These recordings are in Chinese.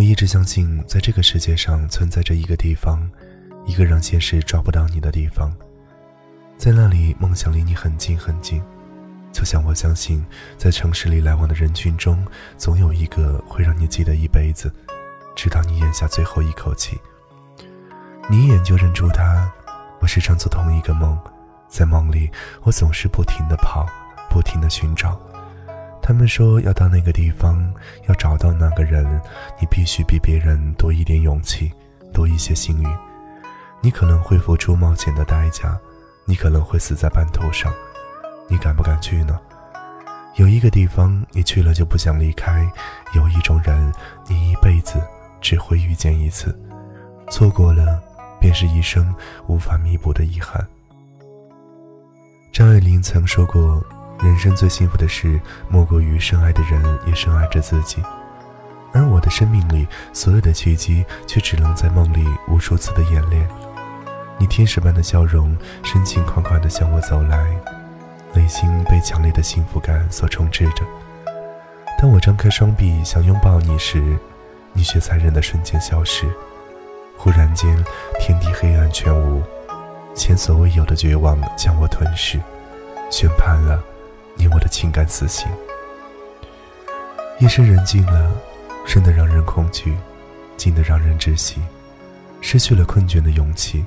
我一直相信，在这个世界上存在着一个地方，一个让现实抓不到你的地方，在那里，梦想离你很近很近。就像我相信，在城市里来往的人群中，总有一个会让你记得一辈子，直到你咽下最后一口气。你一眼就认出他。我时常做同一个梦，在梦里，我总是不停的跑，不停的寻找。他们说，要到那个地方，要找到那个人，你必须比别人多一点勇气，多一些幸运。你可能会付出冒险的代价，你可能会死在半途上。你敢不敢去呢？有一个地方，你去了就不想离开；有一种人，你一辈子只会遇见一次，错过了，便是一生无法弥补的遗憾。张爱玲曾说过：“人生最幸福的事，莫过于深爱的人也深爱着自己。”而我的生命里所有的奇迹，却只能在梦里无数次的演练。你天使般的笑容，深情款款地向我走来。内心被强烈的幸福感所充斥着。当我张开双臂想拥抱你时，你却残忍的瞬间消失。忽然间，天地黑暗全无，前所未有的绝望将我吞噬，宣判了你我的情感死刑。夜深人静了，深得让人恐惧，静得让人窒息，失去了困倦的勇气，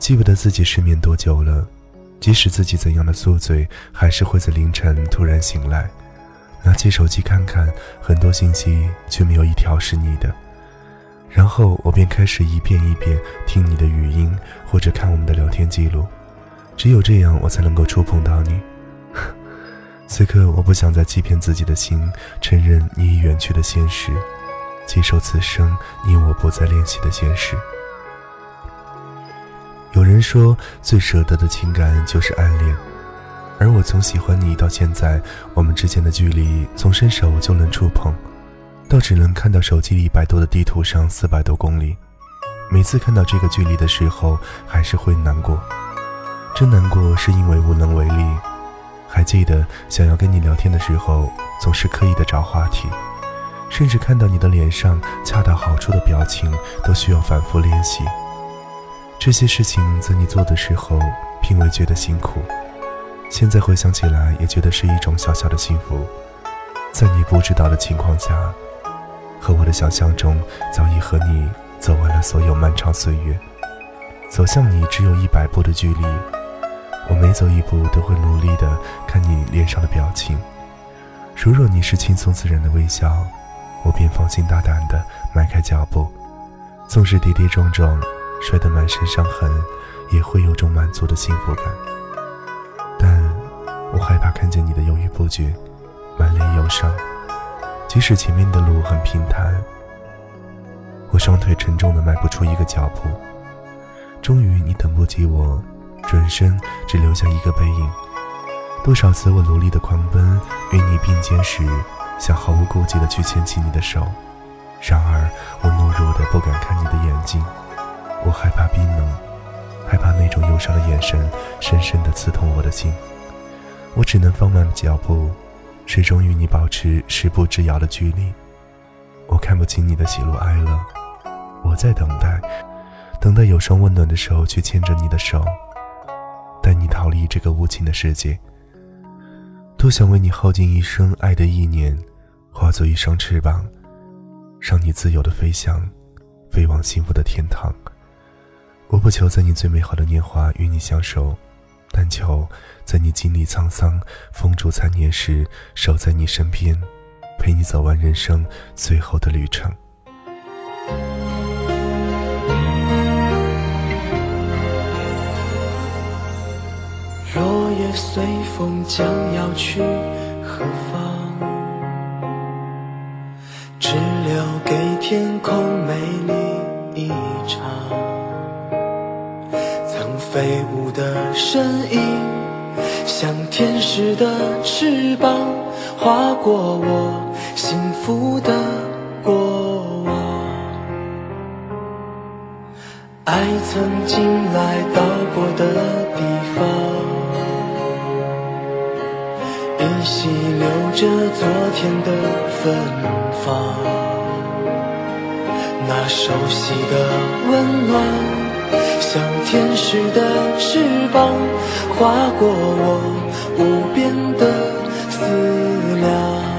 记不得自己失眠多久了。即使自己怎样的宿醉，还是会在凌晨突然醒来，拿起手机看看，很多信息却没有一条是你的。然后我便开始一遍一遍听你的语音，或者看我们的聊天记录。只有这样，我才能够触碰到你。此刻，我不想再欺骗自己的心，承认你已远去的现实，接受此生你我不再联系的现实。有人说，最舍得的情感就是暗恋，而我从喜欢你到现在，我们之间的距离从伸手就能触碰，到只能看到手机一百多的地图上四百多公里。每次看到这个距离的时候，还是会难过。真难过是因为无能为力。还记得想要跟你聊天的时候，总是刻意的找话题，甚至看到你的脸上恰到好处的表情，都需要反复练习。这些事情在你做的时候，并未觉得辛苦，现在回想起来，也觉得是一种小小的幸福。在你不知道的情况下，和我的想象中，早已和你走完了所有漫长岁月。走向你只有一百步的距离，我每走一步都会努力的看你脸上的表情。如若你是轻松自然的微笑，我便放心大胆的迈开脚步，纵使跌跌撞撞。摔得满身伤痕，也会有种满足的幸福感。但我害怕看见你的犹豫不决，满脸忧伤。即使前面的路很平坦，我双腿沉重的迈不出一个脚步。终于，你等不及我，转身只留下一个背影。多少次我努力的狂奔，与你并肩时，想毫无顾忌的去牵起你的手，然而我懦弱的不敢看你的眼睛。我害怕冰冷，害怕那种忧伤的眼神深深的刺痛我的心。我只能放慢脚步，始终与你保持十步之遥的距离。我看不清你的喜怒哀乐，我在等待，等待有双温暖的手去牵着你的手，带你逃离这个无情的世界。多想为你耗尽一生爱的意念，化作一双翅膀，让你自由的飞翔，飞往幸福的天堂。我不求在你最美好的年华与你相守，但求在你经历沧桑、风烛残年时，守在你身边，陪你走完人生最后的旅程。落叶随风将要去何方？只留给天空美丽一场。曾飞舞的身影，像天使的翅膀，划过我幸福的过往。爱曾经来到过的地方，着昨天的芬芳。那熟悉的温暖，像天使的翅膀，划过我无边的思量。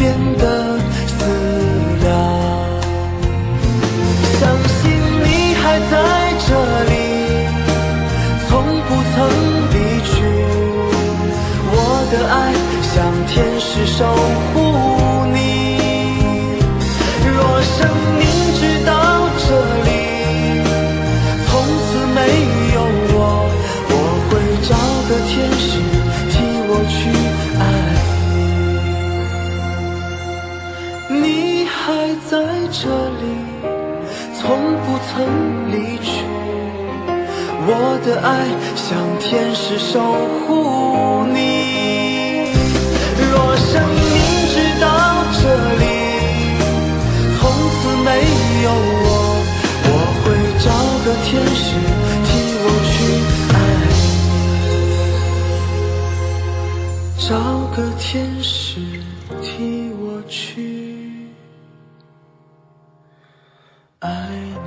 变得思量。相信你还在这里。从不曾离去，我的爱像天使守护你。若生命在这里，从不曾离去。我的爱像天使守护你。若生命直到这里，从此没有我，我会找个天使替我去爱你，找个天使替我去。爱你。